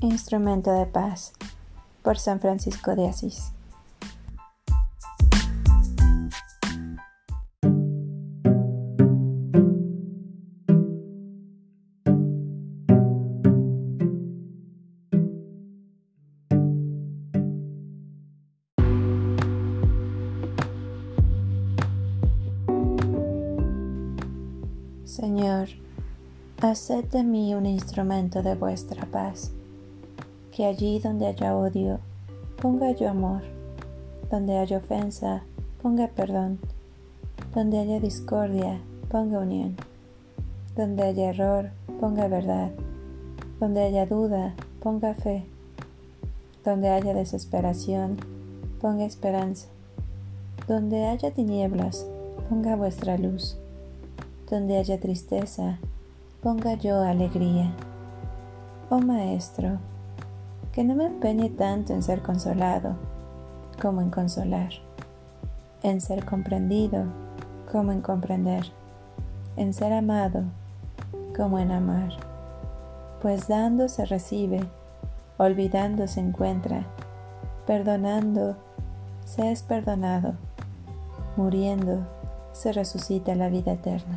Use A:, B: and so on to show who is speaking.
A: Instrumento de paz por San Francisco de Asís. Señor, haced de mí un instrumento de vuestra paz que allí donde haya odio, ponga yo amor, donde haya ofensa, ponga perdón, donde haya discordia, ponga unión, donde haya error, ponga verdad, donde haya duda, ponga fe, donde haya desesperación, ponga esperanza, donde haya tinieblas, ponga vuestra luz, donde haya tristeza, ponga yo alegría. Oh Maestro, que no me empeñe tanto en ser consolado como en consolar, en ser comprendido como en comprender, en ser amado como en amar, pues dando se recibe, olvidando se encuentra, perdonando se es perdonado, muriendo se resucita la vida eterna.